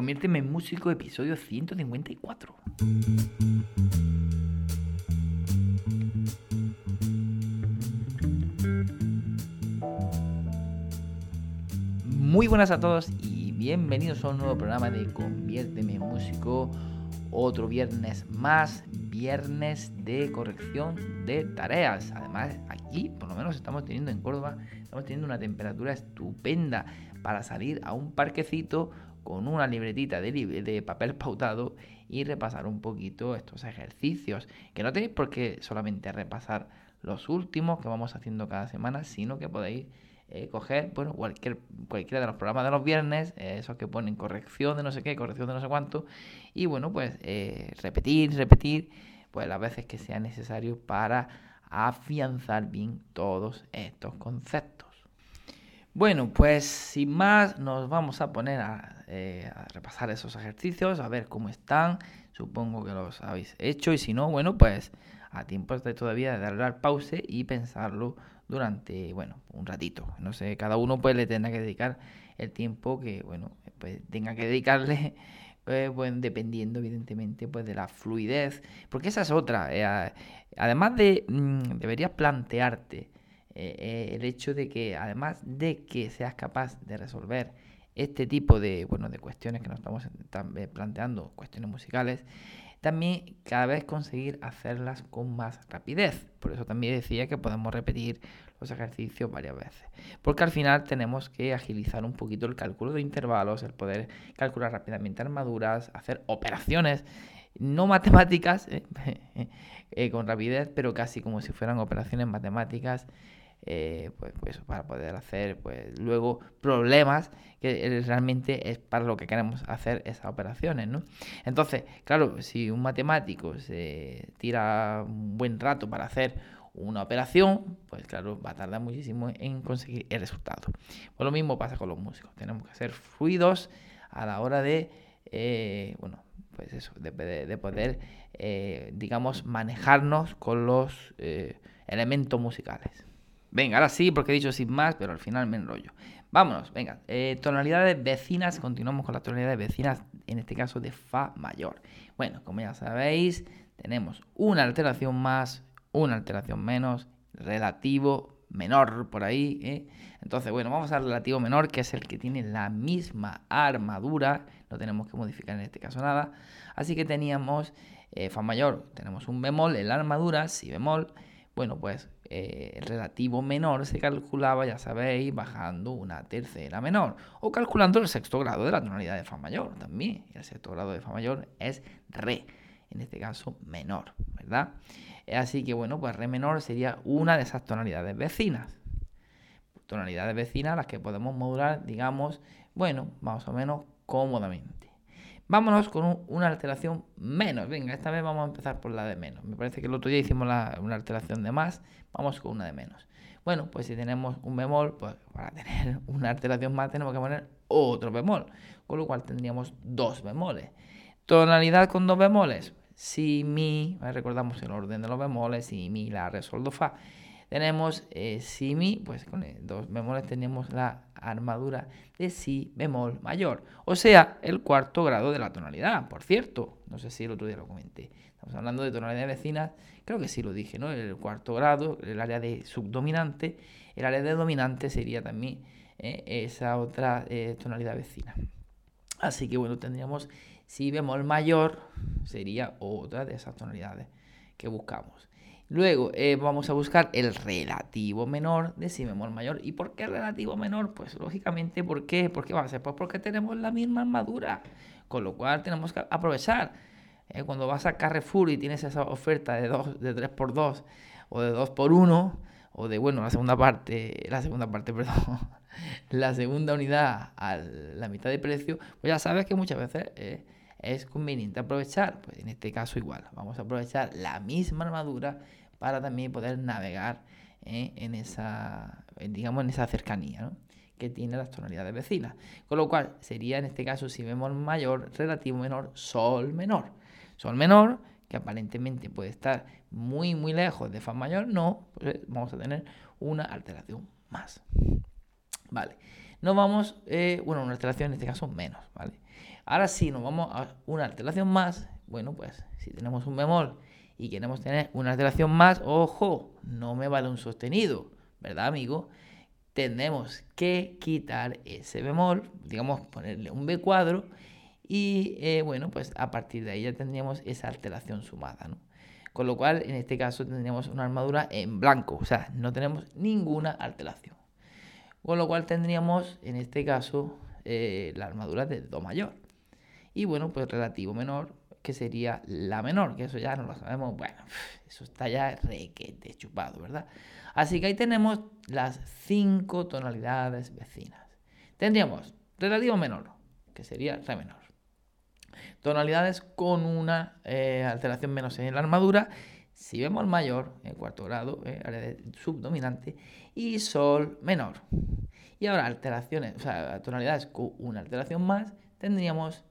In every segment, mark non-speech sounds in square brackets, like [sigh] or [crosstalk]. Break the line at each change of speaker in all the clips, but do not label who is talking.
Conviérteme en músico, episodio 154. Muy buenas a todos y bienvenidos a un nuevo programa de Conviérteme en músico. Otro viernes más, viernes de corrección de tareas. Además, aquí, por lo menos estamos teniendo en Córdoba, estamos teniendo una temperatura estupenda para salir a un parquecito con una libretita de, papel pautado y repasar un poquito estos ejercicios. Que no tenéis por qué solamente repasar los últimos que vamos haciendo cada semana, sino que podéis eh, coger bueno, cualquier, cualquiera de los programas de los viernes, eh, esos que ponen corrección de no sé qué, corrección de no sé cuánto, y bueno, pues eh, repetir, repetir, pues las veces que sea necesario para afianzar bien todos estos conceptos. Bueno, pues sin más nos vamos a poner eh, a, repasar esos ejercicios, a ver cómo están. Supongo que los habéis hecho y si no, bueno, pues a tiempo está todavía de darle al pause y pensarlo durante, bueno, un ratito. No sé, cada uno pues le tendrá que dedicar el tiempo que, bueno, pues tenga que dedicarle, [laughs] eh, pues, dependiendo evidentemente pues de la fluidez, porque esa es otra. Eh, además de, mm, deberías plantearte eh, eh, el hecho de que además de que seas capaz de resolver este tipo de, bueno, de cuestiones que nos estamos eh, planteando, cuestiones musicales, también cada vez conseguir hacerlas con más rapidez. Por eso también decía que podemos repetir los ejercicios varias veces. Porque al final tenemos que agilizar un poquito el cálculo de intervalos, el poder calcular rápidamente armaduras, hacer operaciones no matemáticas [laughs] con rapidez, pero casi como si fueran operaciones matemáticas eh, pues, pues, para poder hacer pues luego problemas que realmente es para lo que queremos hacer esas operaciones ¿no? entonces claro si un matemático se tira un buen rato para hacer una operación pues claro va a tardar muchísimo en conseguir el resultado. Pues lo mismo pasa con los músicos. Tenemos que ser fluidos a la hora de eh, bueno pues eso de, poder eh, digamos manejarnos con los elementos musicales Venga, ahora sí, porque he dicho sin más, pero al final me enrollo. Vámonos, venga. Eh, tonalidades vecinas, continuamos con las tonalidades vecinas, en este caso de Fa mayor. Bueno, como ya sabéis, tenemos una alteración más, una alteración menos, relativo menor por ahí. ¿eh? Entonces, bueno, vamos al relativo menor, que es el que tiene la misma armadura. No tenemos que modificar en este caso nada. Así que teníamos eh, Fa mayor, tenemos un bemol en la armadura, si bemol. Bueno, pues eh, el relativo menor se calculaba, ya sabéis, bajando una tercera menor o calculando el sexto grado de la tonalidad de Fa mayor también. El sexto grado de Fa mayor es Re, en este caso menor, ¿verdad? Así que bueno, pues Re menor sería una de esas tonalidades vecinas. Tonalidades vecinas las que podemos modular, digamos, bueno, más o menos cómodamente. Vámonos con una alteración menos. Venga, esta vez vamos a empezar por la de menos. Me parece que el otro día hicimos una alteración de más. Vamos con una de menos. Bueno, pues si tenemos un bemol, pues para tener [laughs] una alteración más tenemos que poner otro bemol. Con lo cual tendríamos dos bemoles. Tonalidad con dos bemoles. Si, mi, recordamos el orden de los bemoles, si, mi, la, re, sol, do, fa. Tenemos eh, si, mi, pues con dos bemoles tenemos la armadura de si bemol mayor. O sea, el cuarto grado de la tonalidad, por cierto. No sé si el otro día lo comenté. Estamos hablando de tonalidades vecinas, creo que sí lo dije, ¿no? El cuarto grado, el área de subdominante. El área de dominante sería también eh, esa otra eh, tonalidad vecina. Así que bueno, tendríamos si bemol mayor, sería otra de esas tonalidades que buscamos. Luego eh, vamos a buscar el relativo menor de si bemol mayor. ¿Y por qué relativo menor? Pues lógicamente, ¿por qué? ¿Por qué va a ser? Pues porque tenemos la misma armadura. Con lo cual tenemos que aprovechar. Eh, cuando vas a Carrefour y tienes esa oferta de, dos, de 3x2 o de 2x1, o de, bueno, la segunda parte, la segunda parte, [laughs] perdón, la segunda unidad a la mitad de precio, pues ya sabes que muchas veces eh, es conveniente aprovechar. Pues en este caso igual, vamos a aprovechar la misma armadura para también poder navegar eh, en esa, digamos, en esa cercanía que tiene las tonalidades vecinas. Con lo cual sería en este caso si vemos mayor, relativo menor, sol menor. Sol menor, que aparentemente puede estar muy muy lejos de fa mayor, no, pues vamos a tener una alteración más. Vale. Nos vamos, eh, bueno, una alteración en este caso menos, ¿vale? Ahora sí, nos vamos a una alteración más. Bueno, pues si tenemos un bemol y queremos tener una alteración más, ojo, no me vale un sostenido, ¿verdad, amigo? Tenemos que quitar ese bemol, digamos, ponerle un B cuadro y, eh, bueno, pues a partir de ahí ya tendríamos esa alteración sumada, ¿no? Con lo cual, en este caso, tendríamos una armadura en blanco, o sea, no tenemos ninguna alteración. Con lo cual tendríamos, en este caso, eh, la armadura de Do mayor. Y bueno, pues relativo menor, que sería la menor, que eso ya no lo sabemos. Bueno, [laughs] eso está ya requete chupado, ¿verdad? Así que ahí tenemos las cinco tonalidades vecinas. Tendríamos relativo menor, que sería re menor. Tonalidades con una eh, alteración menos en la armadura si vemos mayor, en cuarto grado, eh, área subdominante, y sol menor. Y ahora alteraciones, o sea, tonalidades con una alteración más, tendríamos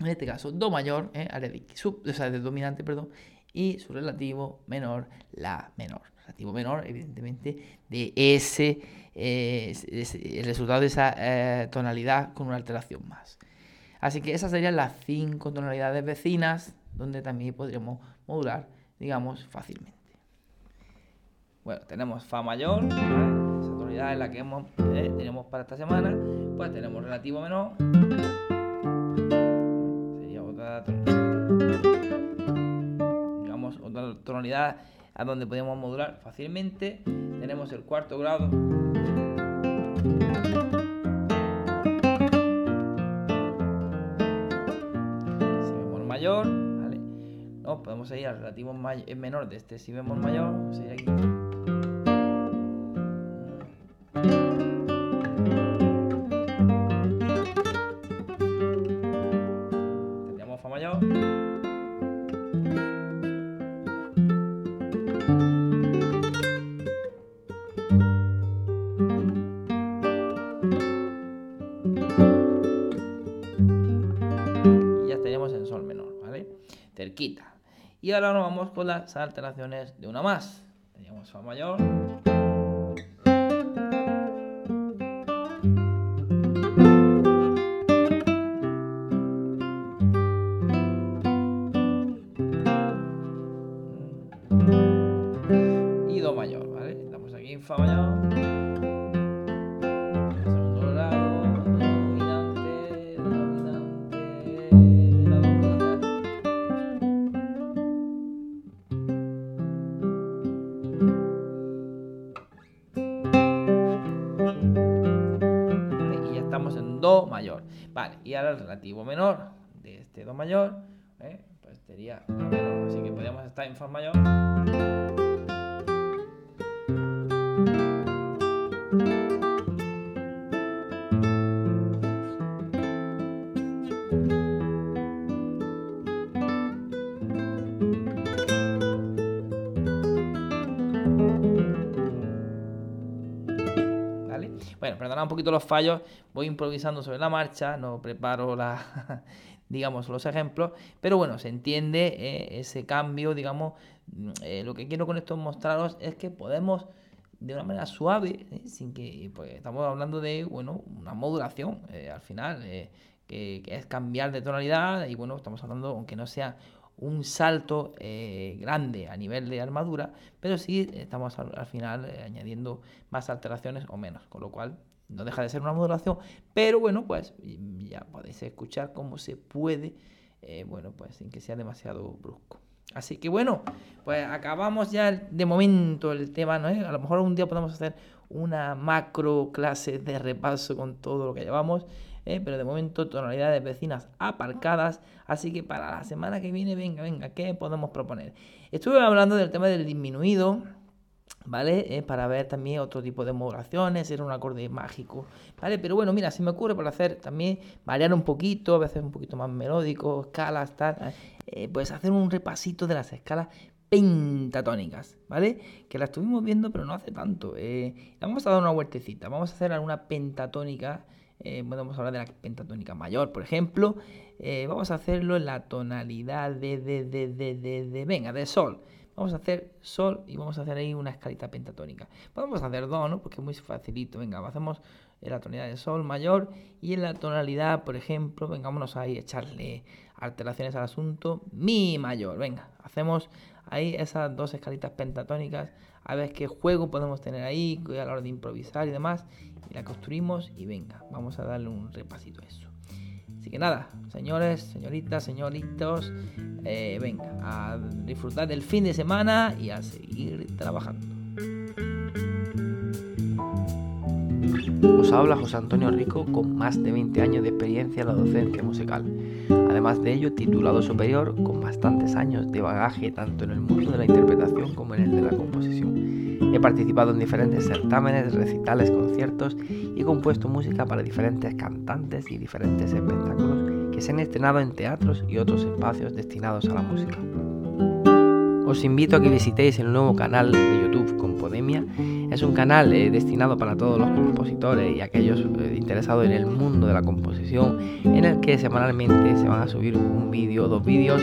en este caso do mayor, eh, área de, sub, o sea, de dominante, perdón, y su relativo menor, la menor. Relativo menor, evidentemente, de ese, eh, el resultado de esa tonalidad con una alteración más. Así que esas serían las cinco tonalidades vecinas donde también podríamos modular digamos, fácilmente. Bueno, tenemos Fa mayor, esa tonalidad es la que hemos, eh, tenemos para esta semana. Pues tenemos relativo menor. Tonalidad a donde podemos modular fácilmente. Tenemos el cuarto grado. Si vemos mayor podemos ir al relativo menor de este si bemol mayor, aquí. Y ahora nos vamos con las alteraciones de una más. Teníamos Fa mayor. Y ahora el relativo menor de este Do mayor, ¿eh? pues sería menor. Así que podríamos estar en Fa mayor. Un poquito los fallos, voy improvisando sobre la marcha, no preparo la, [laughs] digamos, los ejemplos, pero bueno, se entiende eh, ese cambio, digamos, mm, eh, lo que quiero con esto mostraros es que podemos de una manera suave, eh, sin que, pues estamos hablando de, bueno, una modulación al final, que, es cambiar de tonalidad y bueno, estamos hablando, aunque no sea un salto grande a nivel de armadura, pero sí estamos al, final eh, añadiendo más alteraciones o menos, con lo cual no deja de ser una modulación, pero bueno, pues ya podéis escuchar cómo se puede, eh, bueno, pues sin que sea demasiado brusco. Así que bueno, pues acabamos ya de momento el tema, ¿no? A lo mejor un día podemos hacer una macro clase de repaso con todo lo que llevamos. ¿eh? pero de momento tonalidades vecinas aparcadas, así que para la semana que viene, venga, venga, ¿qué podemos proponer? Estuve hablando del tema del disminuido, ¿vale? para ver también otro tipo de modulaciones, era un acorde mágico, ¿vale? Pero bueno, mira, se me ocurre para hacer también, variar un poquito, a veces un poquito más melódico, escalas, tal, eh, pues hacer un repasito de las escalas pentatónicas, ¿vale? Que las estuvimos viendo, pero no hace tanto. Eh, vamos a dar una vueltecita, vamos a hacer alguna pentatónica, eh, vamos a hablar de la pentatónica mayor, por ejemplo, vamos a hacerlo en la tonalidad de, de, de, de, de, venga, de sol. Vamos a hacer sol y vamos a hacer ahí una escalita pentatónica. Podemos hacer do, ¿no? Porque es muy facilito. Venga, hacemos en la tonalidad de sol mayor y en la tonalidad, por ejemplo, vengámonos ahí a echarle alteraciones al asunto, mi mayor. Venga, hacemos ahí esas dos escalitas pentatónicas, a ver qué juego podemos tener ahí a la hora de improvisar y demás. Y la construimos y venga, vamos a darle un repasito a eso. Así que nada, señores, señoritas, señoritos, eh, venga, a disfrutar del fin de semana y a seguir trabajando. Os habla José Antonio Rico con más de 20 años de experiencia en la docencia musical. Además de ello, titulado superior con bastantes años de bagaje tanto en el mundo de la interpretación como en el de la composición. He participado en diferentes certámenes, recitales, conciertos y he compuesto música para diferentes cantantes y diferentes espectáculos que se han estrenado en teatros y otros espacios destinados a la música. Os invito a que visitéis el nuevo canal de YouTube Compodemia. Es un canal eh, destinado para todos los compositores y aquellos eh, interesados en el mundo de la composición, en el que semanalmente se van a subir un vídeo dos vídeos